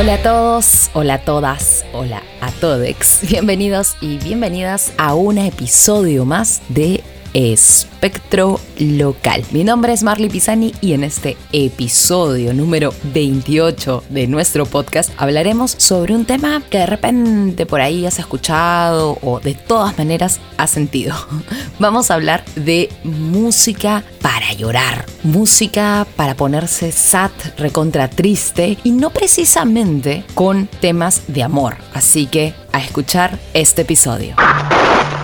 Hola a todos, hola a todas, hola a todex. Bienvenidos y bienvenidas a un episodio más de Espectro Local. Mi nombre es Marley Pisani y en este episodio número 28 de nuestro podcast hablaremos sobre un tema que de repente por ahí has escuchado o de todas maneras has sentido. Vamos a hablar de música para llorar, música para ponerse sad, recontra triste y no precisamente con temas de amor. Así que a escuchar este episodio.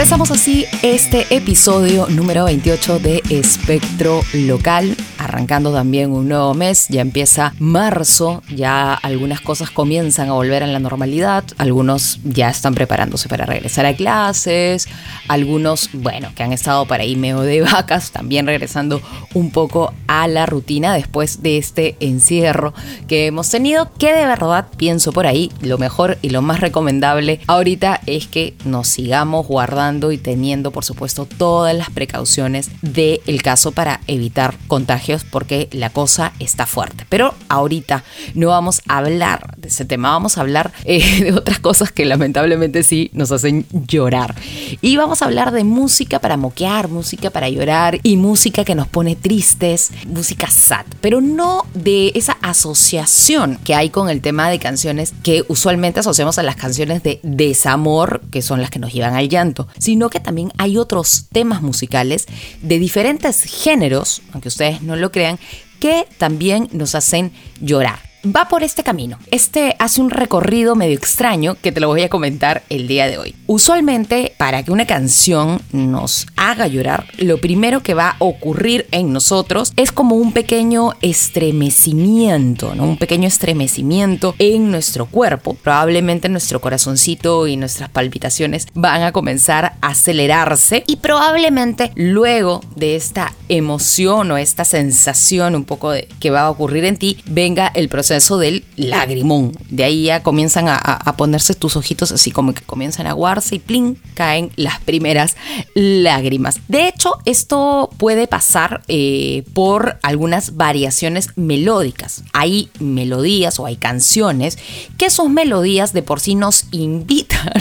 Empezamos así este episodio número 28 de Espectro Local, arrancando también un nuevo mes, ya empieza marzo, ya algunas cosas comienzan a volver a la normalidad, algunos ya están preparándose para regresar a clases, algunos, bueno, que han estado para ahí medio de vacas, también regresando un poco a la rutina después de este encierro que hemos tenido, que de verdad pienso por ahí, lo mejor y lo más recomendable ahorita es que nos sigamos guardando y teniendo, por supuesto, todas las precauciones del caso para evitar contagios porque la cosa está fuerte. Pero ahorita no vamos a hablar de ese tema, vamos a hablar eh, de otras cosas que lamentablemente sí nos hacen llorar. Y vamos a hablar de música para moquear, música para llorar y música que nos pone tristes, música sad, pero no de esa asociación que hay con el tema de canciones que usualmente asociamos a las canciones de desamor, que son las que nos llevan al llanto, sino que también hay otros temas musicales de diferentes géneros, aunque ustedes no lo crean, que también nos hacen llorar va por este camino. Este hace un recorrido medio extraño que te lo voy a comentar el día de hoy. Usualmente, para que una canción nos haga llorar, lo primero que va a ocurrir en nosotros es como un pequeño estremecimiento, ¿no? Un pequeño estremecimiento en nuestro cuerpo. Probablemente nuestro corazoncito y nuestras palpitaciones van a comenzar a acelerarse y probablemente luego de esta emoción o esta sensación un poco de que va a ocurrir en ti, venga el proceso eso del lagrimón. De ahí ya comienzan a, ponerse tus ojitos así como que comienzan a aguarse y plin, caen las primeras lágrimas. De hecho, esto puede pasar eh, por algunas variaciones melódicas. Hay melodías o hay canciones que sus melodías de por sí nos invitan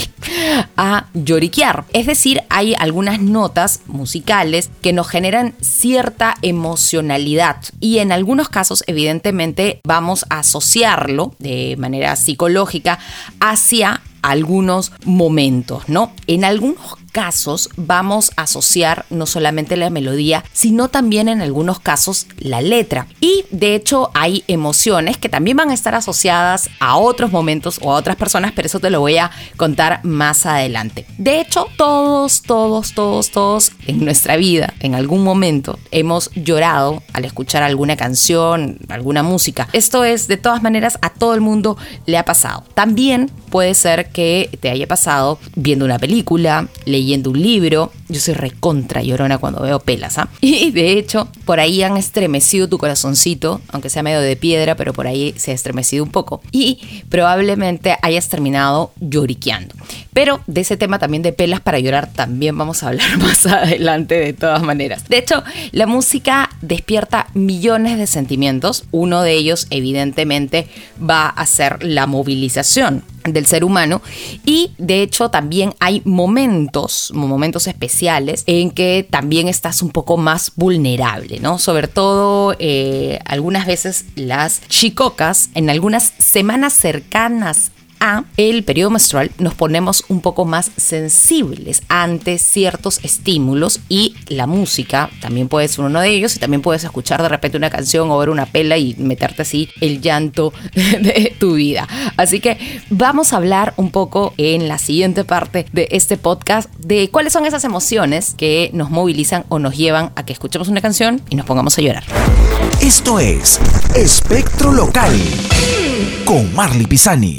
a lloriquear. Es decir, hay algunas notas musicales que nos generan cierta emocionalidad y en algunos casos evidentemente vamos a asociarlo de manera psicológica hacia algunos momentos, ¿no? En algunos casos vamos a asociar no solamente la melodía, sino también en algunos casos la letra. Y de hecho hay emociones que también van a estar asociadas a otros momentos o a otras personas, pero eso te lo voy a contar más adelante. De hecho, todos, todos, todos, todos en nuestra vida, en algún momento, hemos llorado al escuchar alguna canción, alguna música. Esto es, de todas maneras, a todo el mundo le ha pasado. También puede ser que te haya pasado viendo una película, leyendo un libro. Yo soy recontra llorona cuando veo pelas, ¿ah? Y de hecho, por ahí han estremecido tu corazoncito, aunque sea medio de piedra, pero por ahí se ha estremecido un poco. Y probablemente hayas terminado lloriqueando. Pero de ese tema también de pelas para llorar también vamos a hablar más adelante de todas maneras. De hecho, la música despierta millones de sentimientos. Uno de ellos evidentemente va a ser la movilización del ser humano y de hecho también hay momentos, momentos especiales en que también estás un poco más vulnerable, ¿no? Sobre todo eh, algunas veces las chicocas en algunas semanas cercanas a el periodo menstrual nos ponemos un poco más sensibles ante ciertos estímulos y la música también puede ser uno de ellos y también puedes escuchar de repente una canción o ver una pela y meterte así el llanto de tu vida. Así que vamos a hablar un poco en la siguiente parte de este podcast de cuáles son esas emociones que nos movilizan o nos llevan a que escuchemos una canción y nos pongamos a llorar. Esto es Espectro Local con Marley Pisani.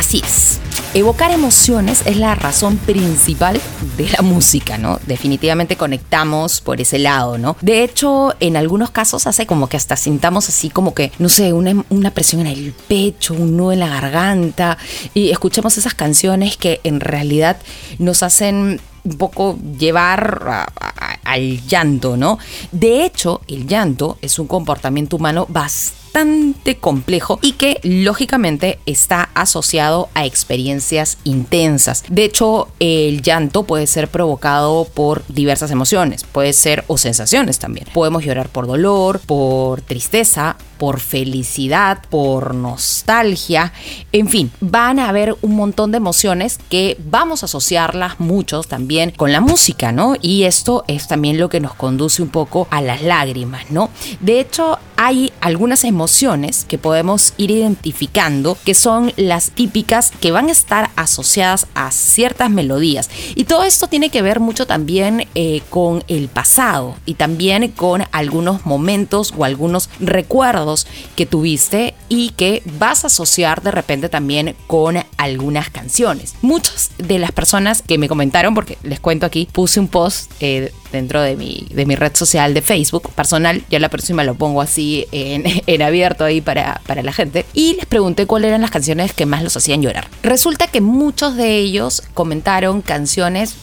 Así es. Evocar emociones es la razón principal de la música, ¿no? Definitivamente conectamos por ese lado, ¿no? De hecho, en algunos casos hace como que hasta sintamos así como que, no sé, una, una presión en el pecho, un nudo en la garganta, y escuchamos esas canciones que en realidad nos hacen un poco llevar al llanto, ¿no? De hecho, el llanto es un comportamiento humano bastante complejo y que lógicamente está asociado a experiencias intensas. De hecho, el llanto puede ser provocado por diversas emociones, puede ser o sensaciones también. Podemos llorar por dolor, por tristeza, por felicidad, por nostalgia, en fin, van a haber un montón de emociones que vamos a asociarlas muchos también con la música, ¿no? Y esto es también lo que nos conduce un poco a las lágrimas, ¿no? De hecho, hay algunas emociones que podemos ir identificando que son las típicas que van a estar asociadas a ciertas melodías. Y todo esto tiene que ver mucho también eh, con el pasado y también con algunos momentos o algunos recuerdos que tuviste y que vas a asociar de repente también con algunas canciones. Muchas de las personas que me comentaron, porque les cuento aquí, puse un post eh, dentro de mi, de mi red social de Facebook personal, ya la próxima lo pongo así en, en abierto ahí para, para la gente, y les pregunté cuáles eran las canciones que más los hacían llorar. Resulta que muchos de ellos comentaron canciones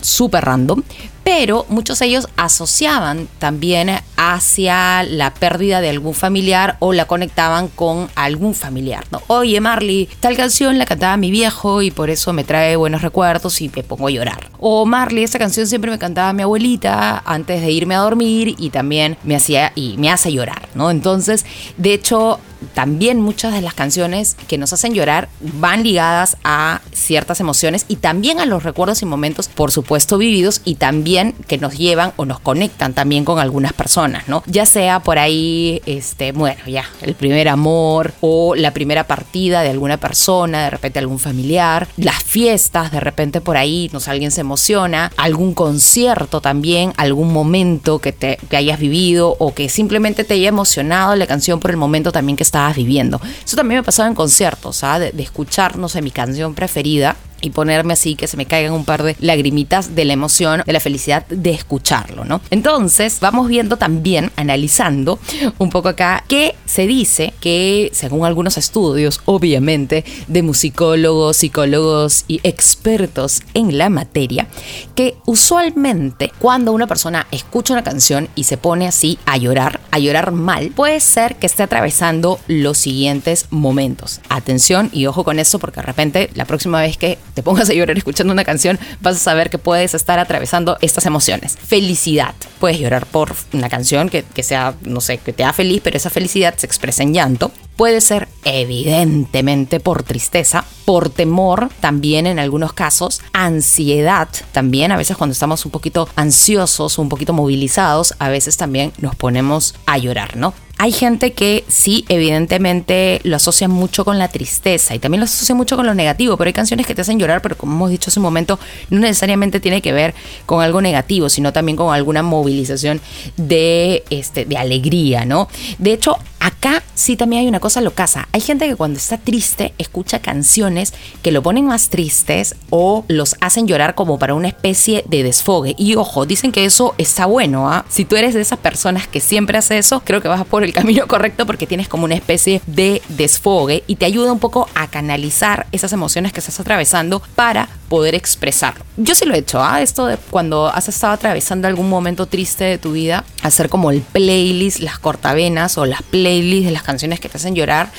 súper random, pero muchos de ellos asociaban también hacia la pérdida de algún familiar o la conectaban con algún familiar, ¿no? Oye, Marley, tal canción la cantaba mi viejo y por eso me trae buenos recuerdos y me pongo a llorar. O Marley, esta canción siempre me cantaba mi abuelita antes de irme a dormir y también me hacía y me hace llorar, ¿no? Entonces, de hecho, también muchas de las canciones que nos hacen llorar van ligadas a ciertas emociones y también a los recuerdos y momentos, por supuesto, vividos y también que nos llevan o nos conectan también con algunas personas, ¿no? Ya sea por ahí, este, bueno, ya, el primer amor o la primera partida de alguna persona, de repente algún familiar, las fiestas, de repente por ahí, no sé, alguien se emociona, algún concierto también, algún momento que te que hayas vivido o que simplemente te haya emocionado la canción por el momento también que estabas. Eso también me pasaba en conciertos, ¿ah? de, de escuchar, no sé, mi canción preferida y ponerme así que se me caigan un par de lagrimitas de la emoción, de la felicidad de escucharlo, ¿no? Entonces, vamos viendo también, analizando un poco acá, que se dice que, según algunos estudios, obviamente, de musicólogos, psicólogos y expertos en la materia, que usualmente cuando una persona escucha una canción y se pone así a llorar, a llorar mal, puede ser que esté atravesando los siguientes momentos. Atención y ojo con eso porque de repente la próxima vez que te pongas a llorar escuchando una canción, vas a saber que puedes estar atravesando estas emociones. Felicidad. Puedes llorar por una canción que, que sea, no sé, que te da feliz, pero esa felicidad se expresa en llanto. Puede ser evidentemente por tristeza, por temor también en algunos casos, ansiedad también, a veces cuando estamos un poquito ansiosos, un poquito movilizados, a veces también nos ponemos a llorar, ¿no? Hay gente que sí, evidentemente lo asocia mucho con la tristeza y también lo asocia mucho con lo negativo, pero hay canciones que te hacen llorar, pero como hemos dicho hace un momento, no necesariamente tiene que ver con algo negativo, sino también con alguna movilización de, este, de alegría, ¿no? De hecho, acá sí también hay una cosa locasa. Hay gente que cuando está triste escucha canciones que lo ponen más tristes o los hacen llorar como para una especie de desfogue. Y ojo, dicen que eso está bueno, ¿ah? Si tú eres de esas personas que siempre hace eso, creo que vas por el camino correcto porque tienes como una especie de desfogue y te ayuda un poco a canalizar esas emociones que estás atravesando para poder expresarlo. Yo sí lo he hecho, ¿ah? Esto de cuando has estado atravesando algún momento triste de tu vida, hacer como el playlist, las cortavenas o las playlists de las canciones que te hacen llorar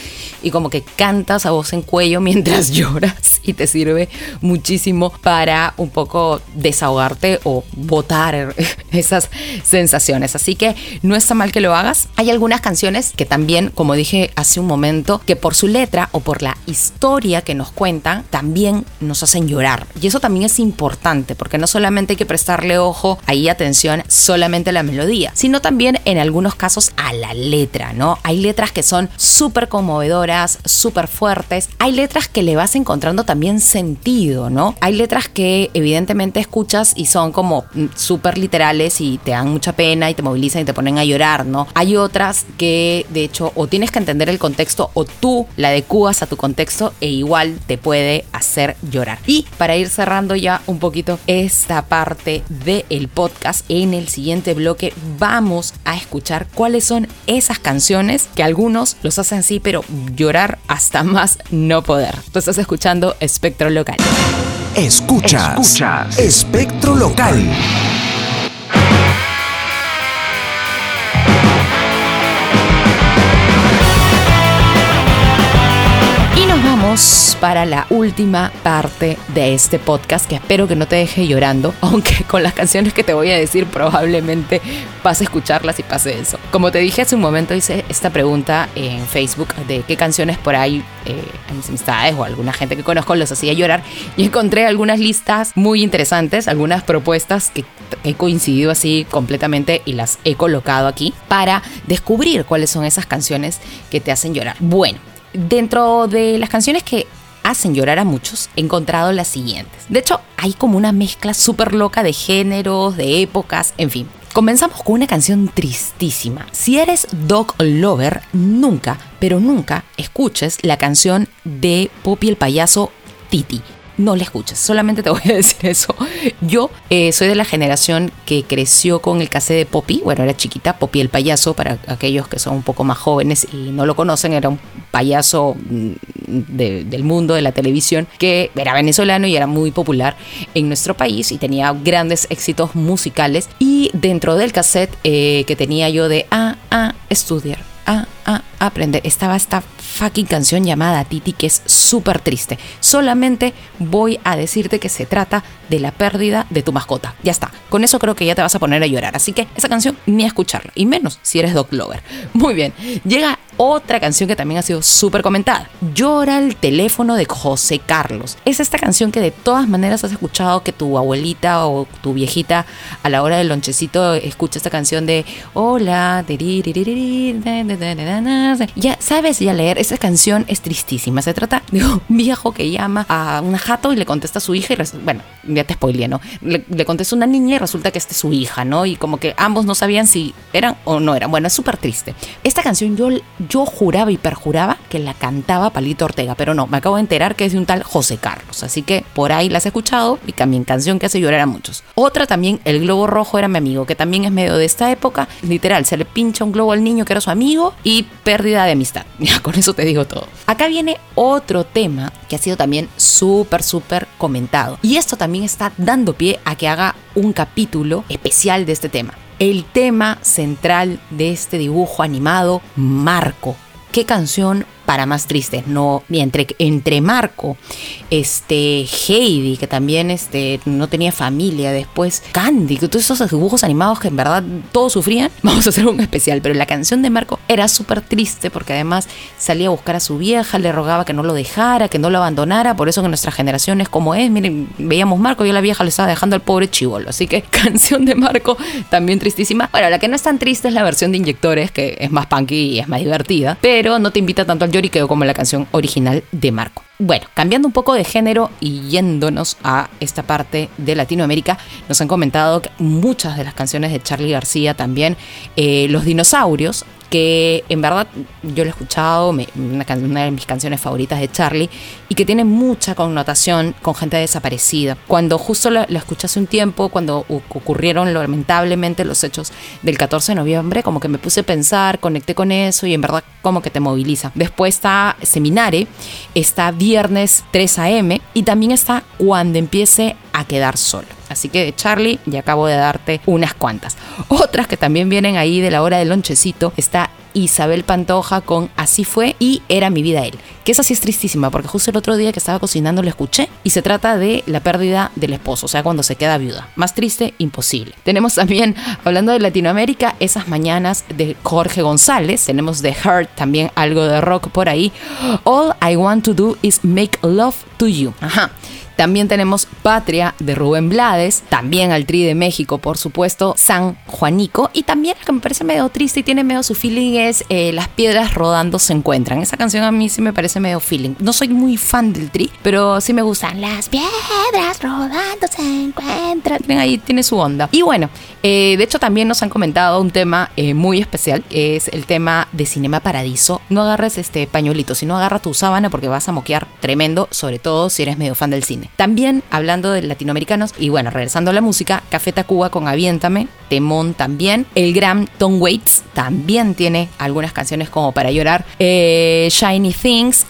y como que cantas a voz en cuello mientras lloras y te sirve muchísimo para un poco desahogarte o botar esas sensaciones. Así que no está mal que lo hagas. Hay algunas canciones que también, como dije hace un momento, que por su letra o por la historia que nos cuentan, también nos hacen llorar. Y eso también es importante porque no solamente hay que prestarle ojo ahí atención solamente a la melodía, sino también en algunos casos a la letra, ¿no? Hay letras que son súper conmovedoras, súper fuertes. Hay letras que le vas encontrando también también sentido, ¿no? Hay letras que evidentemente escuchas y son como mm, súper literales y te dan mucha pena y te movilizan y te ponen a llorar, ¿no? Hay otras que de hecho o tienes que entender el contexto o tú la adecuas a tu contexto e igual te puede hacer llorar. Y para ir cerrando ya un poquito esta parte del podcast, en el siguiente bloque vamos a escuchar cuáles son esas canciones que algunos los hacen así, pero llorar hasta más no poder. Tú estás escuchando Espectro Local. Escuchas, Escuchas. Espectro Local. Para la última parte de este podcast que espero que no te deje llorando, aunque con las canciones que te voy a decir probablemente vas a escucharlas y pase eso. Como te dije hace un momento hice esta pregunta en Facebook de qué canciones por ahí eh, a mis amistades o alguna gente que conozco los hacía llorar y encontré algunas listas muy interesantes, algunas propuestas que he coincidido así completamente y las he colocado aquí para descubrir cuáles son esas canciones que te hacen llorar. Bueno, Dentro de las canciones que hacen llorar a muchos, he encontrado las siguientes. De hecho, hay como una mezcla súper loca de géneros, de épocas, en fin. Comenzamos con una canción tristísima. Si eres dog lover, nunca, pero nunca escuches la canción de Poppy el payaso Titi no la escuches. Solamente te voy a decir eso. Yo eh, soy de la generación que creció con el cassette de Poppy. Bueno, era chiquita, Poppy el payaso, para aquellos que son un poco más jóvenes y no lo conocen, era un payaso mm, del mundo de la televisión que era venezolano y era muy popular en nuestro país y tenía grandes éxitos musicales. Y dentro del cassette eh, que tenía yo de A, A, estudiar, A, A, aprender, estaba esta fucking canción llamada Titi que es súper triste. Solamente voy a decirte que se trata de la pérdida de tu mascota. Ya está. Con eso creo que ya te vas a poner a llorar. Así que esa canción ni a escucharla. Y menos si eres dog lover. Muy bien. Llega otra canción que también ha sido súper comentada. Llora el teléfono de José Carlos. Es esta canción que de todas maneras has escuchado que tu abuelita o tu viejita a la hora del lonchecito escucha esta canción de hola. Ya sabes ya leer esa canción es tristísima. Se trata de un viejo que llama a una jato y le contesta a su hija y bueno, ya te spoileé, ¿no? Le, contesta a una niña y resulta que es su hija, ¿no? Y como que ambos no sabían si eran o no eran. Bueno, es súper triste. Esta canción yo, yo juraba y perjuraba que la cantaba Palito Ortega, pero no, me acabo de enterar que es de un tal José Carlos. Así que por ahí la has escuchado y también canción que hace llorar a muchos. Otra también, El Globo Rojo era mi amigo, que también es medio de esta época. Literal, se le pincha un globo al niño que era su amigo y pérdida de amistad. Ya con eso te digo todo. Acá viene otro tema que ha sido también súper, súper comentado. Y esto también está dando pie a que haga un capítulo especial de este tema. El tema central de este dibujo animado, Marco. ¿Qué canción para más tristes, no, entre, entre Marco, este, Heidi, que también este, no tenía familia, después Candy, que todos esos dibujos animados que en verdad todos sufrían, vamos a hacer un especial, pero la canción de Marco era súper triste porque además salía a buscar a su vieja, le rogaba que no lo dejara, que no lo abandonara, por eso que nuestra generación es como es, miren, veíamos Marco y la vieja le estaba dejando al pobre chivolo, así que canción de Marco también tristísima. Bueno, la que no es tan triste es la versión de Inyectores, que es más punky y es más divertida, pero no te invita tanto al y quedó como la canción original de Marco. Bueno, cambiando un poco de género y yéndonos a esta parte de Latinoamérica, nos han comentado que muchas de las canciones de Charlie García también, eh, los dinosaurios, que en verdad yo lo he escuchado, una, de mis canciones favoritas de Charlie, y que tiene mucha connotación con gente desaparecida. Cuando justo la, escuché hace un tiempo, cuando ocurrieron lamentablemente los hechos del 14 de noviembre, como que me puse a pensar, conecté con eso y en verdad como que te moviliza. Después está Seminare, está Viernes 3 a.m. y también está Cuando empiece a quedar solo. Así que de Charlie ya acabo de darte unas cuantas. Otras que también vienen ahí de la hora del lonchecito está Isabel Pantoja con Así fue y Era mi vida él. Que esa sí es tristísima porque justo el otro día que estaba cocinando lo escuché y se trata de la pérdida del esposo, o sea, cuando se queda viuda. Más triste, imposible. Tenemos también, hablando de Latinoamérica, esas mañanas de Jorge González. Tenemos de Heart también algo de rock por ahí. All I want to do is make love to you. Ajá También tenemos Patria de Rubén Blades, también al Tri de México, por supuesto, San Juanico. Y también que me parece medio triste y tiene medio su feeling es eh, Las piedras rodando se encuentran. Esa canción a mí sí me parece medio feeling. No soy muy fan del Tri, pero sí me gustan. Las piedras rodando se encuentran. Tienen ahí, tiene su onda. Y bueno, eh, de hecho también nos han comentado un tema eh, muy especial, es el tema de Cinema Paradiso. No agarres este pañuelito, sino agarra tu sábana porque vas a moquear tremendo, sobre todo si eres medio fan del cine. También hablando de latinoamericanos, y bueno, regresando a la música, Café Tacuba con Aviéntame, Temón también, el gran Tom Waits también tiene algunas canciones como para llorar, eh, Shiny Things,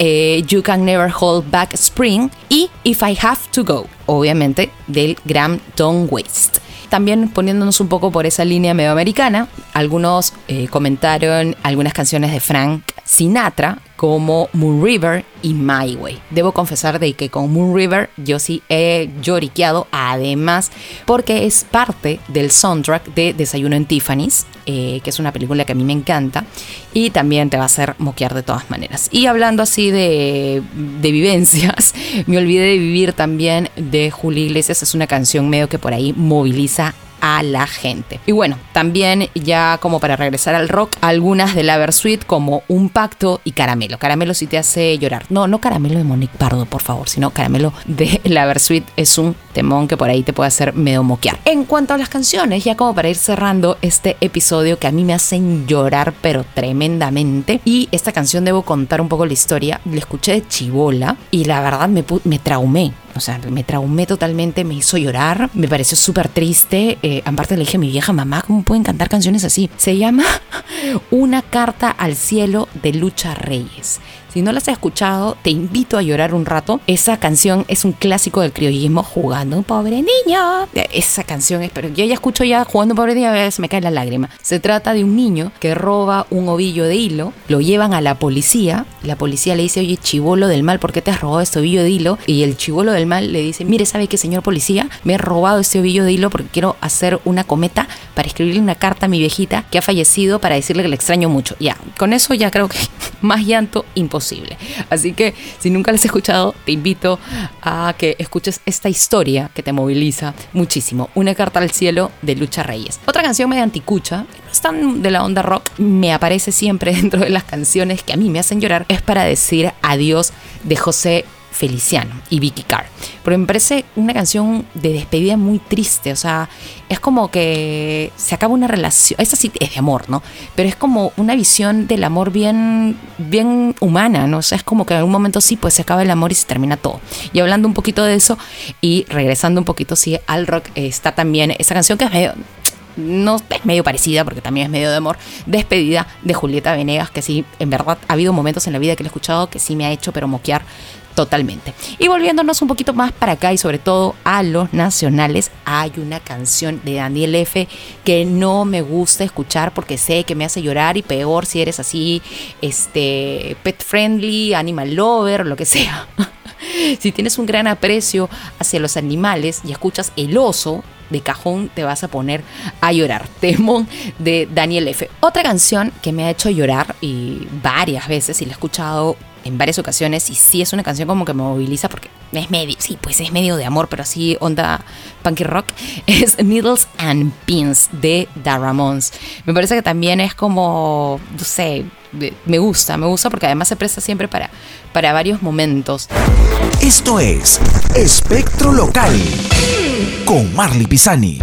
You Can Never Hold Back Spring y If I Have to Go, obviamente del gran Tom Waits. También poniéndonos un poco por esa línea medio americana, algunos eh, comentaron algunas canciones de Frank Sinatra como Moon River y My Way. Debo confesar de que con Moon River yo sí he lloriqueado, además porque es parte del soundtrack de Desayuno en Tiffany's, eh, que es una película que a mí me encanta y también te va a hacer moquear de todas maneras. Y hablando así de, vivencias, me olvidé de vivir también de Julio Iglesias, es una canción medio que por ahí moviliza a la gente. Y bueno, también ya como para regresar al rock, algunas de la Versuit como Un Pacto y Caramelo. Caramelo si te hace llorar. No, no Caramelo de Monique Pardo, por favor, sino Caramelo de la Versuit es un temón que por ahí te puede hacer medio moquear. En cuanto a las canciones, ya como para ir cerrando este episodio que a mí me hacen llorar pero tremendamente. Y esta canción debo contar un poco la historia. La escuché de Chibola y la verdad me, me traumé. O sea, me traumé totalmente, me hizo llorar, me pareció súper triste. Eh, aparte le dije a mi vieja mamá, ¿cómo pueden cantar canciones así? Se llama Una carta al cielo de Lucha Reyes. Si no las has escuchado, te invito a llorar un rato. Esa canción es un clásico del criollismo, Jugando un pobre niño. Esa canción es, pero yo ya escucho ya Jugando un pobre niño, a veces me cae la lágrima. Se trata de un niño que roba un ovillo de hilo, lo llevan a la policía. La policía le dice, oye, chivolo del mal, ¿por qué te has robado este ovillo de hilo? Y el chivolo del mal le dice, mire, ¿sabe qué, señor policía? Me he robado este ovillo de hilo porque quiero hacer una cometa para escribirle una carta a mi viejita que ha fallecido para decirle que le extraño mucho. Ya, con eso ya creo que más llanto imposible. Así que si nunca les he escuchado, te invito a que escuches esta historia que te moviliza muchísimo. Una carta al cielo de Lucha Reyes. Otra canción medio anticucha, no es tan de la onda rock, me aparece siempre dentro de las canciones que a mí me hacen llorar, es para decir adiós de José Feliciano y Vicky Carr. Pero me parece una canción de despedida muy triste, o sea, es como que se acaba una relación, esa sí es de amor, ¿no? Pero es como una visión del amor bien, bien humana, ¿no? O sea, es como que en algún momento sí, pues se acaba el amor y se termina todo. Y hablando un poquito de eso y regresando un poquito, sí, al rock, está también esa canción que es medio no es medio parecida porque también es medio de amor, despedida de Julieta Venegas, que sí, en verdad ha habido momentos en la vida que le he escuchado que sí me ha hecho pero moquear totalmente. Y volviéndonos un poquito más para acá y sobre todo a los nacionales, hay una canción de Daniel F que no me gusta escuchar porque sé que me hace llorar y peor si eres así, este, pet friendly, animal lover, lo que sea. si tienes un gran aprecio hacia los animales y escuchas el oso, de cajón te vas a poner a llorar. Temón de Daniel F. Otra canción que me ha hecho llorar y varias veces y la he escuchado en varias ocasiones y sí es una canción como que me moviliza porque es medio, sí, pues es medio de amor, pero así onda punky rock, es Needles and Pins de The Ramones. Me parece que también es como, no sé, me gusta, me gusta porque además se presta siempre para, para varios momentos. Esto es Espectro Local con Marley Pisani.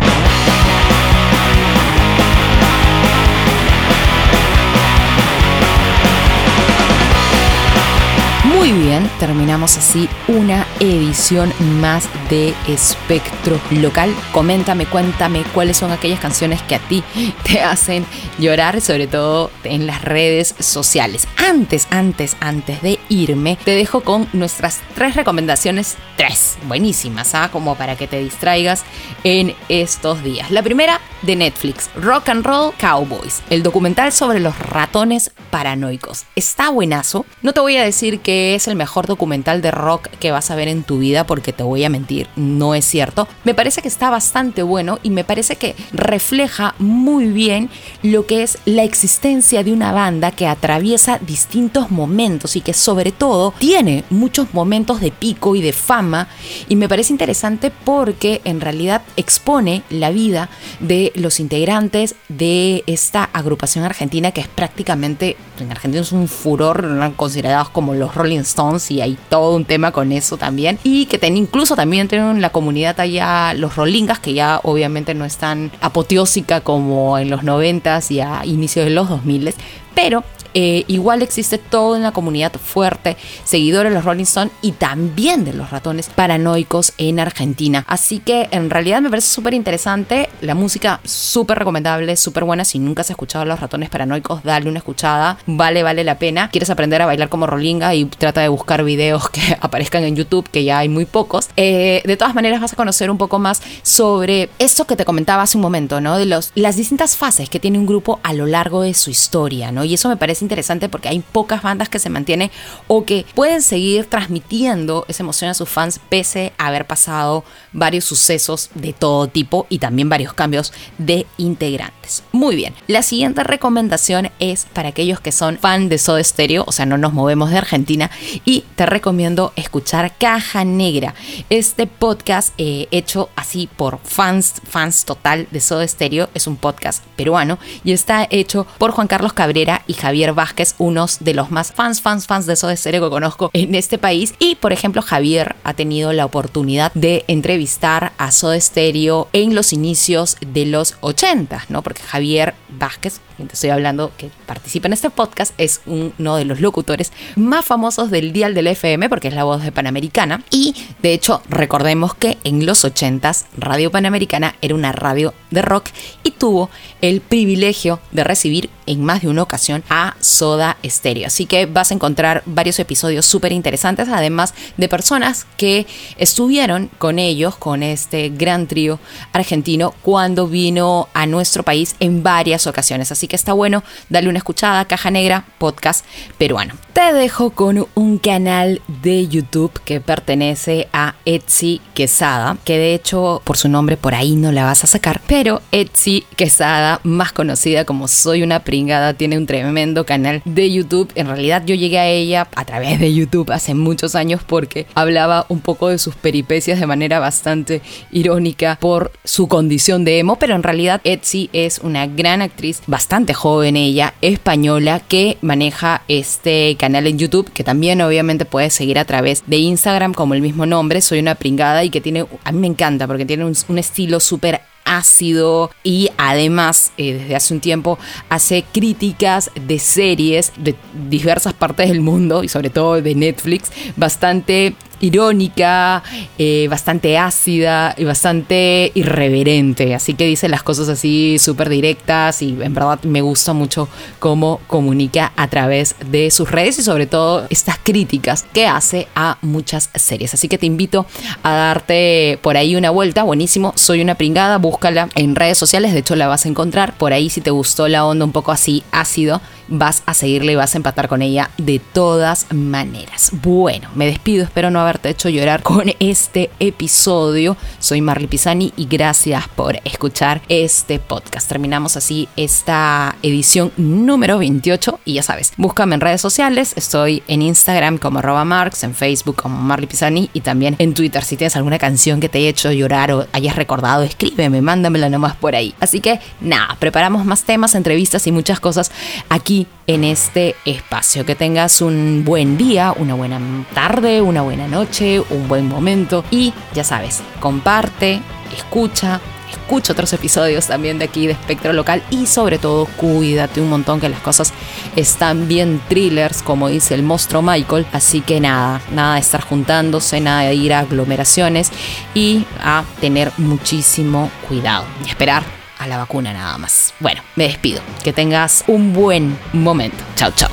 Muy bien, terminamos así una edición más de Espectro Local. Coméntame, cuéntame cuáles son aquellas canciones que a ti te hacen llorar, sobre todo en las redes sociales. Antes, antes, antes de irme, te dejo con nuestras tres recomendaciones, tres buenísimas, ¿ah? como para que te distraigas en estos días. La primera, de Netflix, Rock and Roll Cowboys, el documental sobre los ratones paranoicos. Está buenazo. No te voy a decir que es el mejor documental de rock que vas a ver en tu vida porque te voy a mentir, no es cierto. Me parece que está bastante bueno y me parece que refleja muy bien lo que es la existencia de una banda que atraviesa distintos momentos y que sobre todo tiene muchos momentos de pico y de fama y me parece interesante porque en realidad expone la vida de los integrantes de esta agrupación argentina que es prácticamente, en Argentina es un furor, considerados como los Rolling Stones y hay todo un tema con eso también. Y que ten, incluso también tienen la comunidad allá los Rollingas que ya obviamente no es tan apoteósica como en los 90s y a inicios de los 2000 pero eh, igual existe toda una comunidad fuerte, seguidores de los Rolling Stones y también de los ratones paranoicos en Argentina. Así que en realidad me parece súper interesante, la música súper recomendable, súper buena. Si nunca has escuchado a los ratones paranoicos, dale una escuchada, vale, vale la pena. Quieres aprender a bailar como Rolinga y trata de buscar videos que aparezcan en YouTube, que ya hay muy pocos. Eh, de todas maneras vas a conocer un poco más sobre esto que te comentaba hace un momento, ¿no? De los, las distintas fases que tiene un grupo a lo largo de su historia, ¿no? Y eso me parece interesante porque hay pocas bandas que se mantienen o que pueden seguir transmitiendo esa emoción a sus fans pese a haber pasado varios sucesos de todo tipo y también varios cambios de integrantes. Muy bien, la siguiente recomendación es para aquellos que son fan de Soda Stereo, o sea, no nos movemos de Argentina, y te recomiendo escuchar Caja Negra, este podcast eh, hecho así por fans, fans total de Soda Stereo, es un podcast peruano y está hecho por Juan Carlos Cabrera y Javier Vázquez, unos de los más fans, fans, fans de Soda Stereo que conozco en este país. Y por ejemplo, Javier ha tenido la oportunidad de entrevistar a Soda Stereo en los inicios de los 80, ¿no? Porque Javier Vázquez, quien te estoy hablando, que participa en este podcast, es uno de los locutores más famosos del Dial del FM, porque es la voz de Panamericana. Y de hecho, recordemos que en los 80s, Radio Panamericana era una radio de rock y tuvo el privilegio de recibir en más de una ocasión a Soda Stereo. Así que vas a encontrar varios episodios súper interesantes, además de personas que estuvieron con ellos, con este gran trío argentino, cuando vino a nuestro país en varias ocasiones. Así que está bueno, dale una escuchada, Caja Negra, podcast peruano. Te dejo con un canal de YouTube que pertenece a Etsy Quesada, que de hecho por su nombre por ahí no la vas a sacar, pero Etsy Quesada, más conocida como Soy una pringada, tiene un tremendo canal de YouTube. En realidad yo llegué a ella a través de YouTube hace muchos años porque hablaba un poco de sus peripecias de manera bastante irónica por su condición de emo, pero en realidad Etsy es una gran actriz, bastante joven ella, española, que maneja este canal en YouTube, que también obviamente puedes seguir a través de Instagram como el mismo nombre, soy una pringada y que tiene, a mí me encanta porque tiene un, un estilo súper ácido y además eh, desde hace un tiempo hace críticas de series de diversas partes del mundo y sobre todo de Netflix bastante irónica, eh, bastante ácida y bastante irreverente. Así que dice las cosas así súper directas y en verdad me gusta mucho cómo comunica a través de sus redes y sobre todo estas críticas que hace a muchas series. Así que te invito a darte por ahí una vuelta. Buenísimo, soy una pringada, búscala en redes sociales, de hecho la vas a encontrar. Por ahí si te gustó la onda un poco así ácido, vas a seguirle y vas a empatar con ella de todas maneras. Bueno, me despido, espero no haberte hecho llorar con este episodio. Soy Marley Pisani y gracias por escuchar este podcast. Terminamos así esta edición número 28 y ya sabes, búscame en redes sociales, estoy en Instagram como arroba Marx, en Facebook como Marley Pisani y también en Twitter. Si tienes alguna canción que te haya hecho llorar o hayas recordado, escríbeme, mándamela nomás por ahí. Así que nada, preparamos más temas, entrevistas y muchas cosas aquí en este espacio. Que tengas un buen día, una buena tarde, una buena noche, un buen momento y ya sabes, comparte, escucha. Escucha otros episodios también de aquí de Espectro Local y sobre todo cuídate un montón que las cosas están bien thrillers como dice el monstruo Michael. Así que nada, nada de estar juntándose, nada de ir a aglomeraciones y a tener muchísimo cuidado y esperar a la vacuna nada más. Bueno, me despido. Que tengas un buen momento. Chao, chao.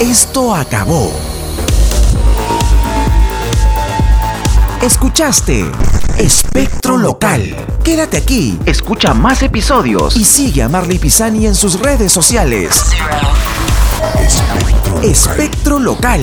Esto acabó. Escuchaste Espectro Local. Quédate aquí, escucha más episodios y sigue a Marley Pisani en sus redes sociales. Espectro Local.